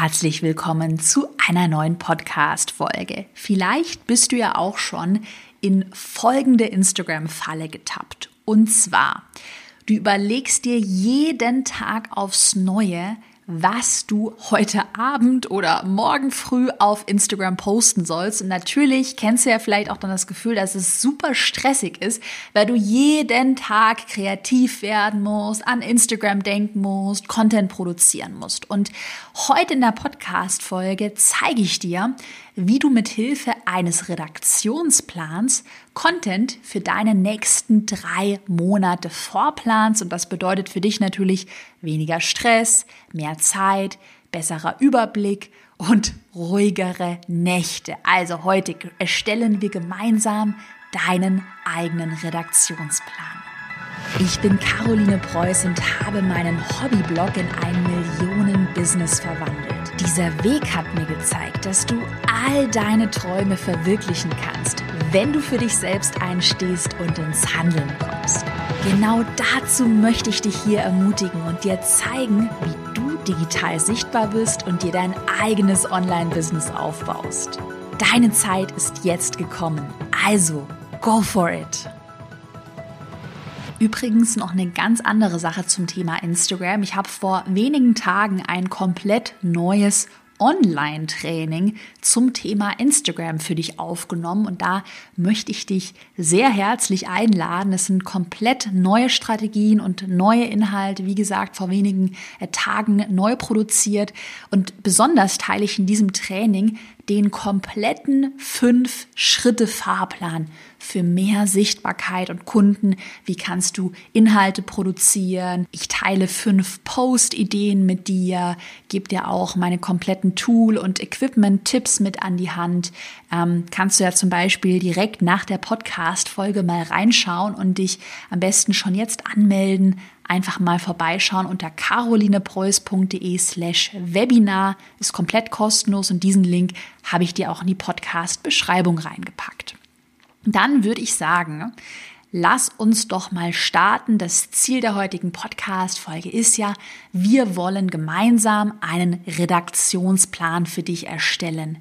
herzlich willkommen zu einer neuen Podcast-Folge. Vielleicht bist du ja auch schon in folgende Instagram-Falle getappt. Und zwar, du überlegst dir jeden Tag aufs Neue, was du heute Abend oder morgen früh auf Instagram posten sollst. Und natürlich kennst du ja vielleicht auch dann das Gefühl, dass es super stressig ist, weil du jeden Tag kreativ werden musst, an Instagram denken musst, Content produzieren musst. Und heute in der Podcast-Folge zeige ich dir, wie du mit Hilfe eines Redaktionsplans Content für deine nächsten drei Monate vorplanst. Und das bedeutet für dich natürlich weniger Stress, mehr Zeit, besserer Überblick und ruhigere Nächte. Also heute erstellen wir gemeinsam deinen eigenen Redaktionsplan. Ich bin Caroline Preuß und habe meinen Hobbyblog in ein Millionen-Business verwandelt. Dieser Weg hat mir gezeigt, dass du all deine Träume verwirklichen kannst, wenn du für dich selbst einstehst und ins Handeln kommst. Genau dazu möchte ich dich hier ermutigen und dir zeigen, wie du digital sichtbar bist und dir dein eigenes Online-Business aufbaust. Deine Zeit ist jetzt gekommen. Also, go for it! Übrigens noch eine ganz andere Sache zum Thema Instagram. Ich habe vor wenigen Tagen ein komplett neues Online-Training zum Thema Instagram für dich aufgenommen und da möchte ich dich sehr herzlich einladen. Es sind komplett neue Strategien und neue Inhalte, wie gesagt, vor wenigen äh, Tagen neu produziert und besonders teile ich in diesem Training den kompletten fünf Schritte Fahrplan für mehr Sichtbarkeit und Kunden. Wie kannst du Inhalte produzieren? Ich teile fünf Post-Ideen mit dir, gebe dir auch meine kompletten Tool- und Equipment-Tipps mit an die Hand. Ähm, kannst du ja zum Beispiel direkt nach der Podcast-Folge mal reinschauen und dich am besten schon jetzt anmelden einfach mal vorbeischauen unter carolinepreuß.de slash Webinar. Ist komplett kostenlos und diesen Link habe ich dir auch in die Podcast-Beschreibung reingepackt. Dann würde ich sagen, lass uns doch mal starten. Das Ziel der heutigen Podcast-Folge ist ja, wir wollen gemeinsam einen Redaktionsplan für dich erstellen.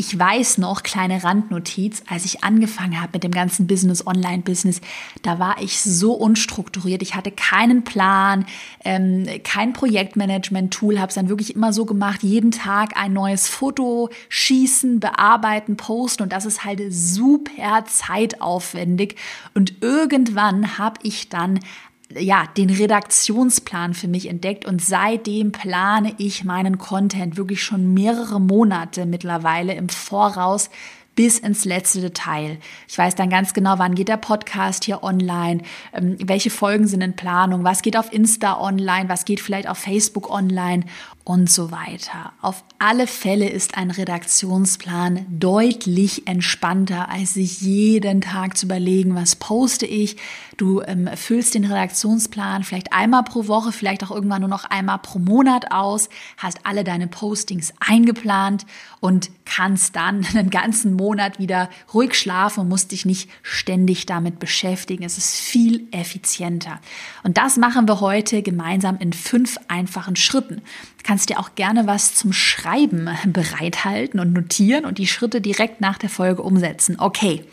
Ich weiß noch, kleine Randnotiz, als ich angefangen habe mit dem ganzen Business, Online-Business, da war ich so unstrukturiert. Ich hatte keinen Plan, ähm, kein Projektmanagement-Tool, habe es dann wirklich immer so gemacht, jeden Tag ein neues Foto schießen, bearbeiten, posten und das ist halt super zeitaufwendig. Und irgendwann habe ich dann ja, den Redaktionsplan für mich entdeckt und seitdem plane ich meinen Content wirklich schon mehrere Monate mittlerweile im Voraus bis ins letzte Detail. Ich weiß dann ganz genau, wann geht der Podcast hier online, ähm, welche Folgen sind in Planung, was geht auf Insta online, was geht vielleicht auf Facebook online und so weiter. Auf alle Fälle ist ein Redaktionsplan deutlich entspannter, als sich jeden Tag zu überlegen, was poste ich. Du ähm, füllst den Redaktionsplan vielleicht einmal pro Woche, vielleicht auch irgendwann nur noch einmal pro Monat aus, hast alle deine Postings eingeplant und kannst dann einen ganzen Monat wieder ruhig schlafen und musst dich nicht ständig damit beschäftigen. Es ist viel effizienter. Und das machen wir heute gemeinsam in fünf einfachen Schritten. Du kannst dir auch gerne was zum Schreiben bereithalten und notieren und die Schritte direkt nach der Folge umsetzen. Okay.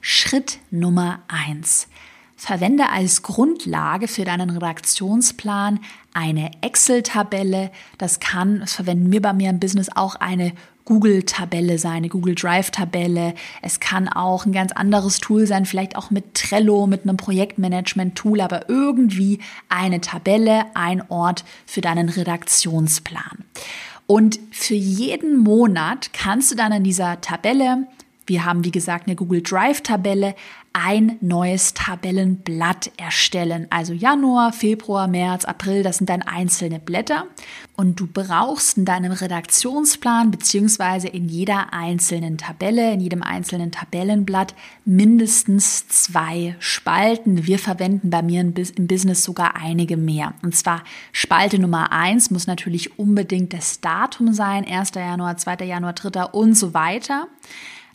Schritt Nummer eins. Verwende als Grundlage für deinen Redaktionsplan eine Excel-Tabelle. Das kann, das verwenden wir bei mir im Business auch eine Google-Tabelle sein, eine Google Drive-Tabelle. Es kann auch ein ganz anderes Tool sein, vielleicht auch mit Trello, mit einem Projektmanagement-Tool, aber irgendwie eine Tabelle, ein Ort für deinen Redaktionsplan. Und für jeden Monat kannst du dann in dieser Tabelle wir haben, wie gesagt, eine Google Drive-Tabelle, ein neues Tabellenblatt erstellen. Also Januar, Februar, März, April, das sind dann einzelne Blätter. Und du brauchst in deinem Redaktionsplan beziehungsweise in jeder einzelnen Tabelle, in jedem einzelnen Tabellenblatt mindestens zwei Spalten. Wir verwenden bei mir im Business sogar einige mehr. Und zwar Spalte Nummer eins muss natürlich unbedingt das Datum sein, 1. Januar, 2. Januar, 3. und so weiter.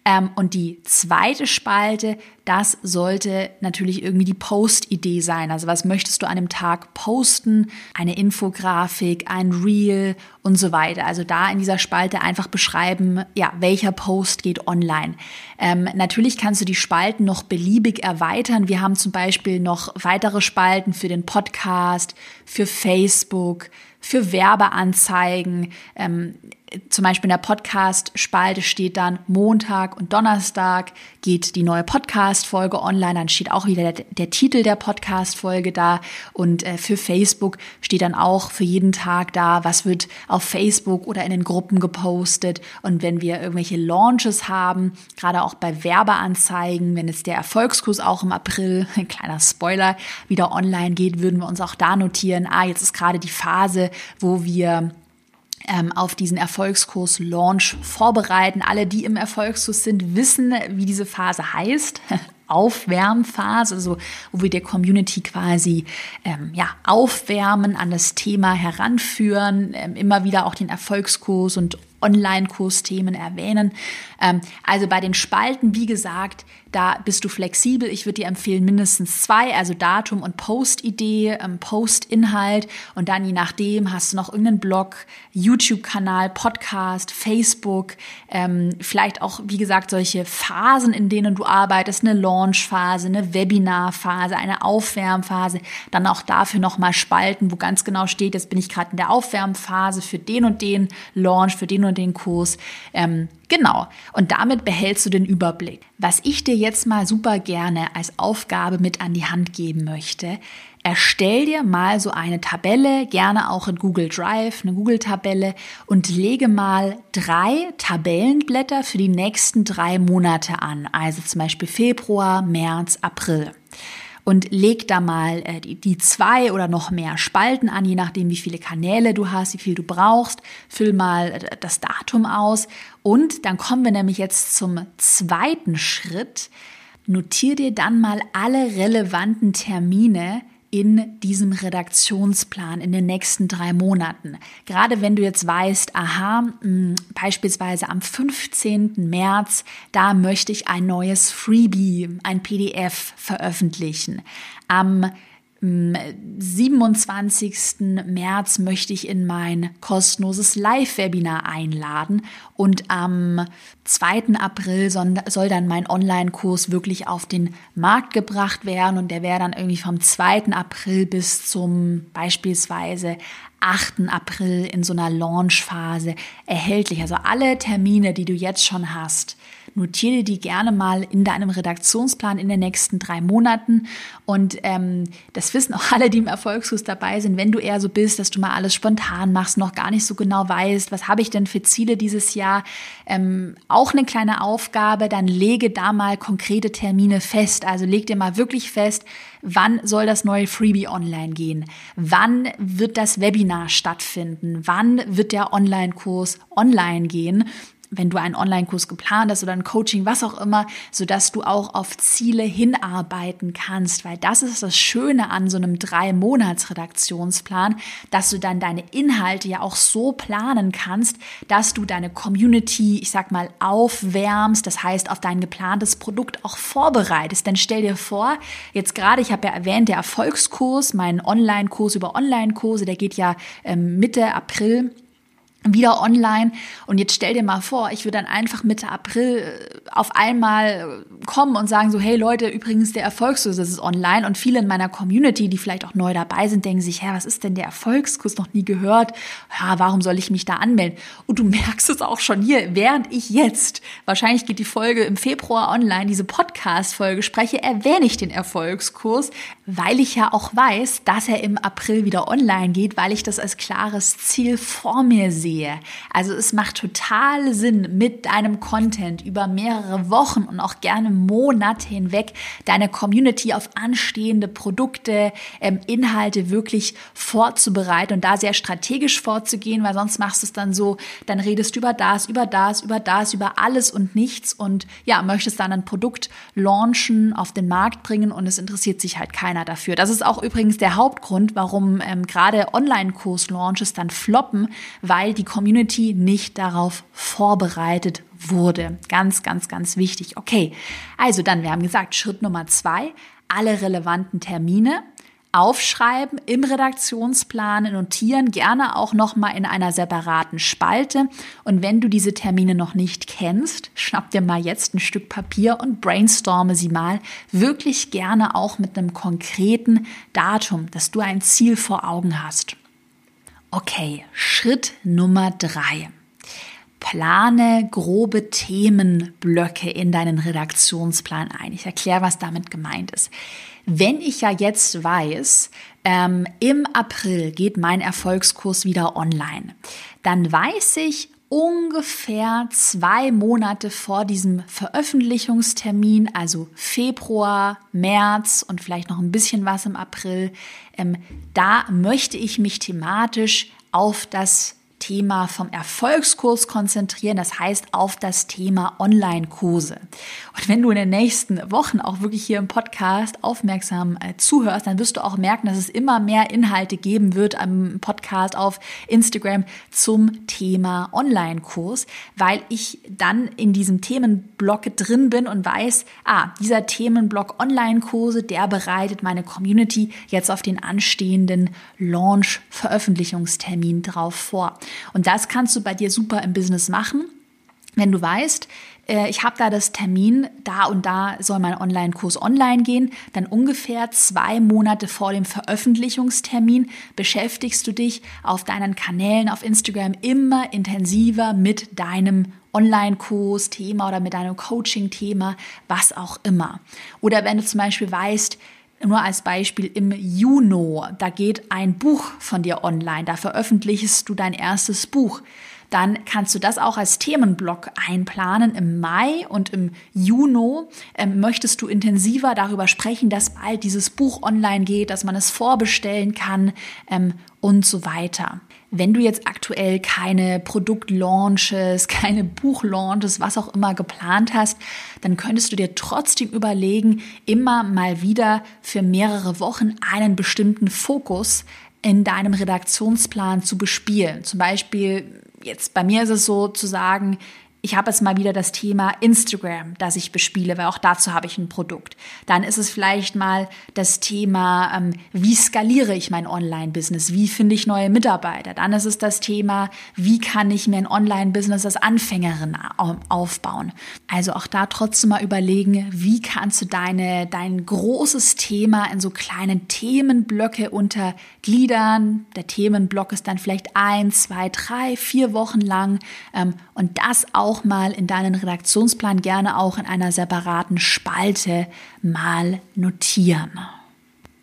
Ähm, und die zweite Spalte, das sollte natürlich irgendwie die Post-Idee sein. Also was möchtest du an dem Tag posten? Eine Infografik, ein Reel und so weiter. Also da in dieser Spalte einfach beschreiben, ja, welcher Post geht online. Ähm, natürlich kannst du die Spalten noch beliebig erweitern. Wir haben zum Beispiel noch weitere Spalten für den Podcast, für Facebook, für Werbeanzeigen. Ähm, zum Beispiel in der Podcast-Spalte steht dann Montag und Donnerstag geht die neue Podcast-Folge online. Dann steht auch wieder der, der Titel der Podcast-Folge da. Und äh, für Facebook steht dann auch für jeden Tag da, was wird auf Facebook oder in den Gruppen gepostet. Und wenn wir irgendwelche Launches haben, gerade auch bei Werbeanzeigen, wenn jetzt der Erfolgskurs auch im April, ein kleiner Spoiler, wieder online geht, würden wir uns auch da notieren, ah, jetzt ist gerade die Phase, wo wir auf diesen Erfolgskurs Launch vorbereiten. Alle, die im Erfolgskurs sind, wissen, wie diese Phase heißt. Aufwärmphase, also wo wir der Community quasi ähm, ja, aufwärmen, an das Thema heranführen, ähm, immer wieder auch den Erfolgskurs und Online-Kursthemen erwähnen. Ähm, also bei den Spalten, wie gesagt, da bist du flexibel. Ich würde dir empfehlen, mindestens zwei, also Datum und Post-Idee, ähm, Post-Inhalt. Und dann je nachdem hast du noch irgendeinen Blog, YouTube-Kanal, Podcast, Facebook, ähm, vielleicht auch, wie gesagt, solche Phasen, in denen du arbeitest, eine Launch-Phase, eine Webinar-Phase, eine Aufwärmphase. Dann auch dafür nochmal Spalten, wo ganz genau steht, jetzt bin ich gerade in der Aufwärmphase für den und den Launch, für den und den Kurs. Ähm, Genau. Und damit behältst du den Überblick. Was ich dir jetzt mal super gerne als Aufgabe mit an die Hand geben möchte, erstell dir mal so eine Tabelle, gerne auch in Google Drive, eine Google-Tabelle und lege mal drei Tabellenblätter für die nächsten drei Monate an. Also zum Beispiel Februar, März, April und leg da mal äh, die, die zwei oder noch mehr Spalten an, je nachdem, wie viele Kanäle du hast, wie viel du brauchst. Füll mal äh, das Datum aus und dann kommen wir nämlich jetzt zum zweiten Schritt. Notier dir dann mal alle relevanten Termine, in diesem Redaktionsplan in den nächsten drei Monaten. Gerade wenn du jetzt weißt, aha, mh, hm, beispielsweise am 15. März, da möchte ich ein neues Freebie, ein PDF veröffentlichen. Am 27. März möchte ich in mein kostenloses Live-Webinar einladen und am 2. April soll dann mein Online-Kurs wirklich auf den Markt gebracht werden und der wäre dann irgendwie vom 2. April bis zum beispielsweise 8. April in so einer Launch-Phase erhältlich. Also alle Termine, die du jetzt schon hast, notiere die gerne mal in deinem Redaktionsplan in den nächsten drei Monaten. Und ähm, das wissen auch alle, die im Erfolgskurs dabei sind, wenn du eher so bist, dass du mal alles spontan machst, noch gar nicht so genau weißt, was habe ich denn für Ziele dieses Jahr, ähm, auch eine kleine Aufgabe, dann lege da mal konkrete Termine fest. Also leg dir mal wirklich fest, Wann soll das neue Freebie online gehen? Wann wird das Webinar stattfinden? Wann wird der Online-Kurs online gehen? Wenn du einen Online-Kurs geplant hast oder ein Coaching, was auch immer, so dass du auch auf Ziele hinarbeiten kannst, weil das ist das Schöne an so einem drei Monats Redaktionsplan, dass du dann deine Inhalte ja auch so planen kannst, dass du deine Community, ich sag mal, aufwärmst, das heißt, auf dein geplantes Produkt auch vorbereitest. Denn stell dir vor, jetzt gerade, ich habe ja erwähnt, der Erfolgskurs, mein Online-Kurs über Online-Kurse, der geht ja ähm, Mitte April wieder online. Und jetzt stell dir mal vor, ich würde dann einfach Mitte April äh, auf einmal kommen und sagen so, hey Leute, übrigens der Erfolgskurs ist online. Und viele in meiner Community, die vielleicht auch neu dabei sind, denken sich, hä, was ist denn der Erfolgskurs? Noch nie gehört. Ja, warum soll ich mich da anmelden? Und du merkst es auch schon hier, während ich jetzt, wahrscheinlich geht die Folge im Februar online, diese Podcast-Folge spreche, erwähne ich den Erfolgskurs, weil ich ja auch weiß, dass er im April wieder online geht, weil ich das als klares Ziel vor mir sehe sehe. Also es macht total Sinn, mit deinem Content über mehrere Wochen und auch gerne Monate hinweg deine Community auf anstehende Produkte, ähm, Inhalte wirklich vorzubereiten und da sehr strategisch vorzugehen, weil sonst machst du es dann so, dann redest du über das, über das, über das, über alles und nichts und ja, möchtest dann ein Produkt launchen, auf den Markt bringen und es interessiert sich halt keiner dafür. Das ist auch übrigens der Hauptgrund, warum ähm, gerade Online-Kurs-Launches dann floppen, weil die Community nicht darauf vorbereitet wurde. Ganz, ganz, ganz wichtig. Okay, also dann, wir haben gesagt, Schritt Nummer zwei, alle relevanten Termine aufschreiben, im Redaktionsplan notieren, gerne auch nochmal in einer separaten Spalte. Und wenn du diese Termine noch nicht kennst, schnapp dir mal jetzt ein Stück Papier und brainstorme sie mal wirklich gerne auch mit einem konkreten Datum, dass du ein Ziel vor Augen hast. Okay, Schritt Nummer drei. Plane grobe Themenblöcke in deinen Redaktionsplan ein. Ich erkläre, was damit gemeint ist. Wenn ich ja jetzt weiß, ähm, im April geht mein Erfolgskurs wieder online, dann weiß ich ungefähr zwei Monate vor diesem Veröffentlichungstermin, also Februar, März und vielleicht noch ein bisschen was im April, ähm, da möchte ich mich thematisch auf das Thema vom Erfolgskurs konzentrieren, das heißt auf das Thema Online-Kurse. Und wenn du in den nächsten Wochen auch wirklich hier im Podcast aufmerksam äh, zuhörst, dann wirst du auch merken, dass es immer mehr Inhalte geben wird am Podcast auf Instagram zum Thema Online-Kurs, weil ich dann in diesem Themenblock drin bin und weiß, ah, dieser Themenblock Online-Kurse, der bereitet meine Community jetzt auf den anstehenden Launch-Veröffentlichungstermin drauf vor. Und das kannst du bei dir super im Business machen, wenn du weißt, äh, ich habe da das Termin, da und da soll mein Online-Kurs online gehen, dann ungefähr zwei Monate vor dem Veröffentlichungstermin beschäftigst du dich auf deinen Kanälen auf Instagram immer intensiver mit deinem Online-Kurs, Thema oder mit deinem Coaching-Thema, was auch immer. Oder wenn du zum Beispiel weißt, nur als Beispiel im Juni, da geht ein Buch von dir online, da veröffentlichst du dein erstes Buch. Dann kannst du das auch als Themenblock einplanen. Im Mai und im Juni ähm, möchtest du intensiver darüber sprechen, dass bald dieses Buch online geht, dass man es vorbestellen kann ähm, und so weiter. Wenn du jetzt aktuell keine Produktlaunches, keine Buchlaunches, was auch immer geplant hast, dann könntest du dir trotzdem überlegen, immer mal wieder für mehrere Wochen einen bestimmten Fokus in deinem Redaktionsplan zu bespielen. Zum Beispiel, jetzt bei mir ist es so zu sagen, ich habe jetzt mal wieder das Thema Instagram, das ich bespiele, weil auch dazu habe ich ein Produkt. Dann ist es vielleicht mal das Thema, ähm, wie skaliere ich mein Online-Business? Wie finde ich neue Mitarbeiter? Dann ist es das Thema, wie kann ich mir ein Online-Business als Anfängerin aufbauen? Also auch da trotzdem mal überlegen, wie kannst du deine, dein großes Thema in so kleine Themenblöcke untergliedern? Der Themenblock ist dann vielleicht ein, zwei, drei, vier Wochen lang ähm, und das auch auch mal in deinen Redaktionsplan gerne auch in einer separaten Spalte mal notieren.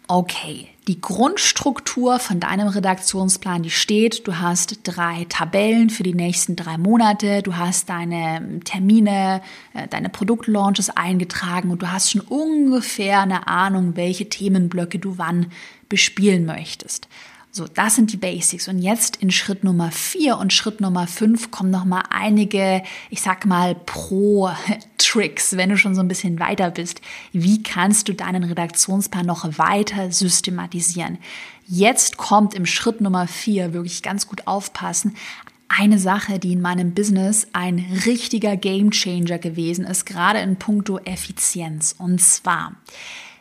Okay, die Grundstruktur von deinem Redaktionsplan, die steht. Du hast drei Tabellen für die nächsten drei Monate. Du hast deine Termine, äh, deine Produktlaunches eingetragen und du hast schon ungefähr eine Ahnung, welche Themenblöcke du wann bespielen möchtest. So, das sind die Basics. Und jetzt in Schritt Nummer vier und Schritt Nummer fünf kommen noch mal einige, ich sag mal, Pro-Tricks, wenn du schon so ein bisschen weiter bist. Wie kannst du deinen Redaktionsplan noch weiter systematisieren? Jetzt kommt im Schritt Nummer vier wirklich ganz gut aufpassen. Eine Sache, die in meinem Business ein richtiger Gamechanger gewesen ist, gerade in puncto Effizienz. Und zwar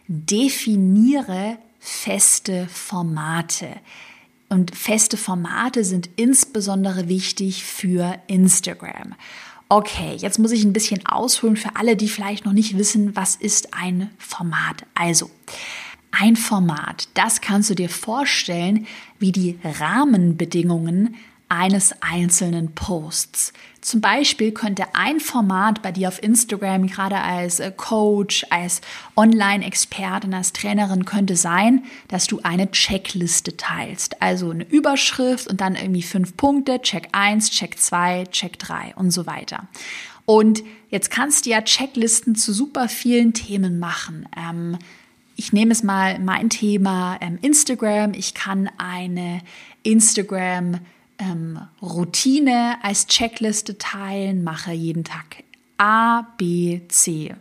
definiere feste Formate. Und feste Formate sind insbesondere wichtig für Instagram. Okay, jetzt muss ich ein bisschen ausholen für alle, die vielleicht noch nicht wissen, was ist ein Format. Also, ein Format, das kannst du dir vorstellen wie die Rahmenbedingungen eines einzelnen Posts. Zum Beispiel könnte ein Format bei dir auf Instagram, gerade als äh, Coach, als Online-Expertin, als Trainerin, könnte sein, dass du eine Checkliste teilst. Also eine Überschrift und dann irgendwie fünf Punkte, Check 1, Check 2, Check 3 und so weiter. Und jetzt kannst du ja Checklisten zu super vielen Themen machen. Ähm, ich nehme es mal mein Thema ähm, Instagram. Ich kann eine Instagram ähm, Routine als Checkliste teilen, mache jeden Tag A, B, C.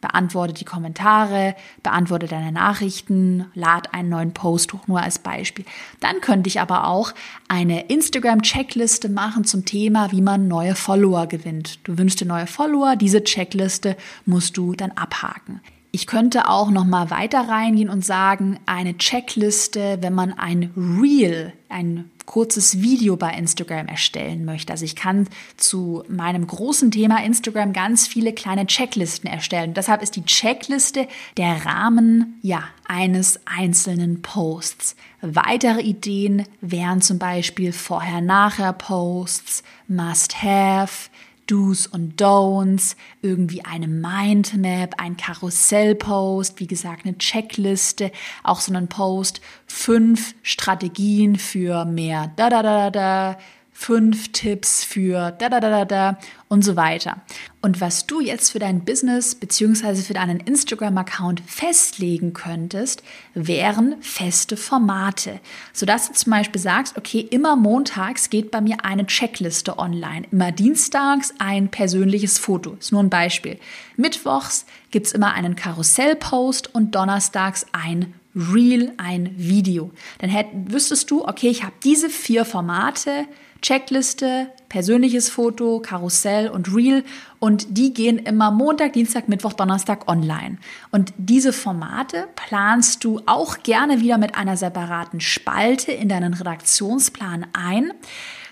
beantworte die Kommentare, beantworte deine Nachrichten, lad einen neuen Post hoch, nur als Beispiel. Dann könnte ich aber auch eine Instagram-Checkliste machen zum Thema, wie man neue Follower gewinnt. Du wünschst dir neue Follower, diese Checkliste musst du dann abhaken. Ich könnte auch noch mal weiter reingehen und sagen, eine Checkliste, wenn man ein Reel, ein kurzes Video bei Instagram erstellen möchte. Also ich kann zu meinem großen Thema Instagram ganz viele kleine Checklisten erstellen. deshalb ist die Checkliste der Rahmen, ja, eines einzelnen Posts. Weitere Ideen wären zum Beispiel Vorher-Nachher-Posts, Must-Have, Do's und Don'ts, irgendwie eine Mindmap, ein Karussellpost, wie gesagt, eine Checkliste, auch so einen Post, fünf Strategien für mehr da da da da, fünf Tipps für da da da da da und so weiter. Und was du jetzt für dein Business beziehungsweise für deinen Instagram-Account festlegen könntest, wären feste Formate, sodass du zum Beispiel sagst, okay, immer montags geht bei mir eine Checkliste online, immer dienstags ein persönliches Foto. Ist nur ein Beispiel. Mittwochs gibt's immer einen Karussellpost und donnerstags ein Reel, ein Video. Dann hätt, wüsstest du, okay, ich habe diese vier Formate, Checkliste, persönliches Foto, Karussell und Reel und die gehen immer Montag, Dienstag, Mittwoch, Donnerstag online. Und diese Formate planst du auch gerne wieder mit einer separaten Spalte in deinen Redaktionsplan ein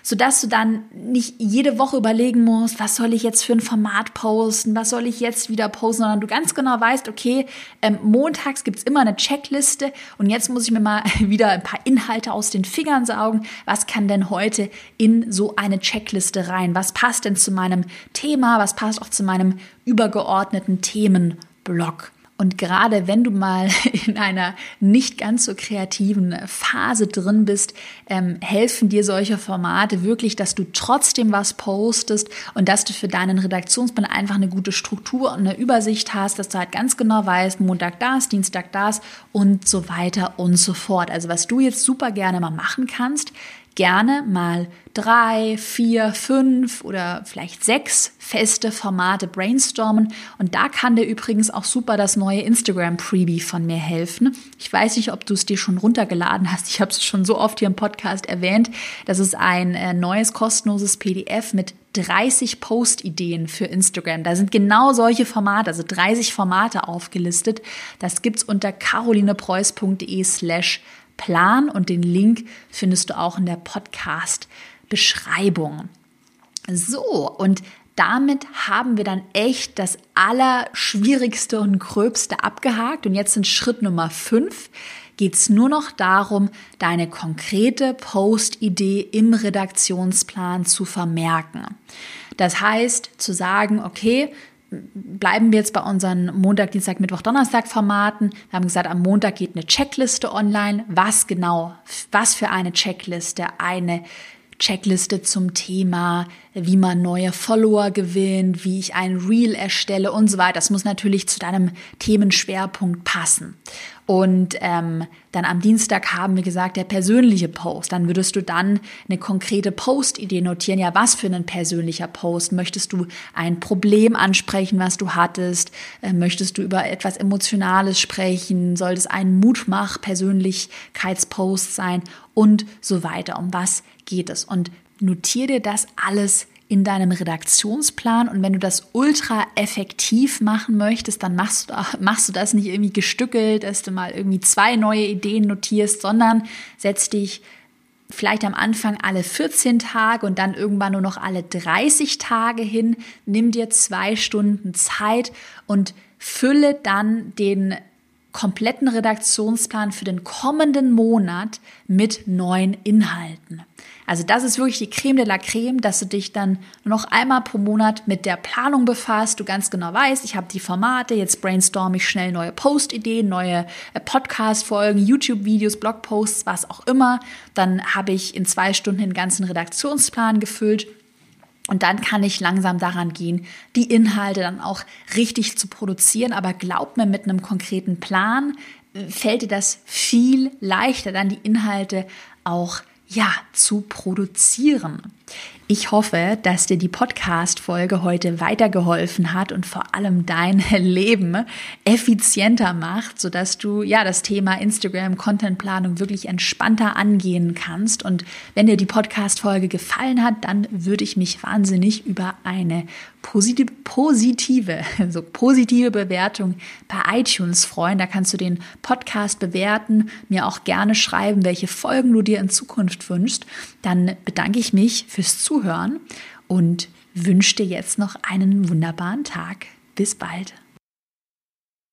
sodass du dann nicht jede Woche überlegen musst, was soll ich jetzt für ein Format posten, was soll ich jetzt wieder posten, sondern du ganz genau weißt, okay, ähm, montags gibt's immer eine Checkliste und jetzt muss ich mir mal wieder ein paar Inhalte aus den Fingern saugen. Was kann denn heute in so eine Checkliste rein? Was passt denn zu meinem Thema? Was passt auch zu meinem übergeordneten Themenblock? Und gerade wenn du mal in einer nicht ganz so kreativen Phase drin bist, ähm, helfen dir solche Formate wirklich, dass du trotzdem was postest und dass du für deinen Redaktionsplan einfach eine gute Struktur und eine Übersicht hast, dass du halt ganz genau weißt, Montag das, Dienstag das und so weiter und so fort. Also was du jetzt super gerne mal machen kannst, gerne mal drei, vier, fünf oder vielleicht sechs feste Formate brainstormen. Und da kann dir übrigens auch super das neue Instagram Freebie von mir helfen. Ich weiß nicht, ob du es dir schon runtergeladen hast. Ich habe es schon so oft hier im Podcast erwähnt. Das ist ein äh, neues kostenloses PDF mit 30 Post-Ideen für Instagram. Da sind genau solche Formate, also 30 Formate aufgelistet. Das gibt's unter carolinepreuß.de slash Plan und den Link findest du auch in der Podcast-Beschreibung. So, und damit haben wir dann echt das Allerschwierigste und Gröbste abgehakt. Und jetzt in Schritt Nummer 5 geht es nur noch darum, deine konkrete Post-Idee im Redaktionsplan zu vermerken. Das heißt, zu sagen, okay, bleiben wir jetzt bei unseren Montag, Dienstag, Mittwoch, Donnerstag Formaten. Wir haben gesagt, am Montag geht eine Checkliste online. Was genau? Was für eine Checkliste? Eine Checkliste zum Thema, wie man neue Follower gewinnt, wie ich ein Reel erstelle und so weiter. Das muss natürlich zu deinem Themenschwerpunkt passen. Und ähm, dann am Dienstag haben wir gesagt, der persönliche Post. Dann würdest du dann eine konkrete Post-Idee notieren. Ja, was für ein persönlicher Post? Möchtest du ein Problem ansprechen, was du hattest? Äh, möchtest du über etwas Emotionales sprechen? Soll es ein Mutmach-Persönlichkeitspost sein? Und so weiter. Um was geht es? Und notiere dir das alles in deinem Redaktionsplan und wenn du das ultra effektiv machen möchtest, dann machst du, machst du das nicht irgendwie gestückelt, dass du mal irgendwie zwei neue Ideen notierst, sondern setz dich vielleicht am Anfang alle 14 Tage und dann irgendwann nur noch alle 30 Tage hin. Nimm dir zwei Stunden Zeit und fülle dann den kompletten Redaktionsplan für den kommenden Monat mit neuen Inhalten. Also das ist wirklich die Creme de la Creme, dass du dich dann noch einmal pro Monat mit der Planung befasst, du ganz genau weißt, ich habe die Formate, jetzt brainstorm ich schnell neue Post-Ideen, neue äh, Podcast-Folgen, YouTube-Videos, Blogposts, was auch immer. Dann habe ich in zwei Stunden den ganzen Redaktionsplan gefüllt und dann kann ich langsam daran gehen, die Inhalte dann auch richtig zu produzieren. Aber glaub mir, mit einem konkreten Plan äh, fällt dir das viel leichter, dann die Inhalte auch ja, zu produzieren. Ich hoffe, dass dir die Podcast-Folge heute weitergeholfen hat und vor allem dein Leben effizienter macht, sodass du ja das Thema Instagram Contentplanung wirklich entspannter angehen kannst. Und wenn dir die Podcast-Folge gefallen hat, dann würde ich mich wahnsinnig über eine positive, positive, so positive Bewertung bei iTunes freuen. Da kannst du den Podcast bewerten, mir auch gerne schreiben, welche Folgen du dir in Zukunft wünschst. Dann bedanke ich mich fürs Zuhören und wünsche dir jetzt noch einen wunderbaren Tag. Bis bald.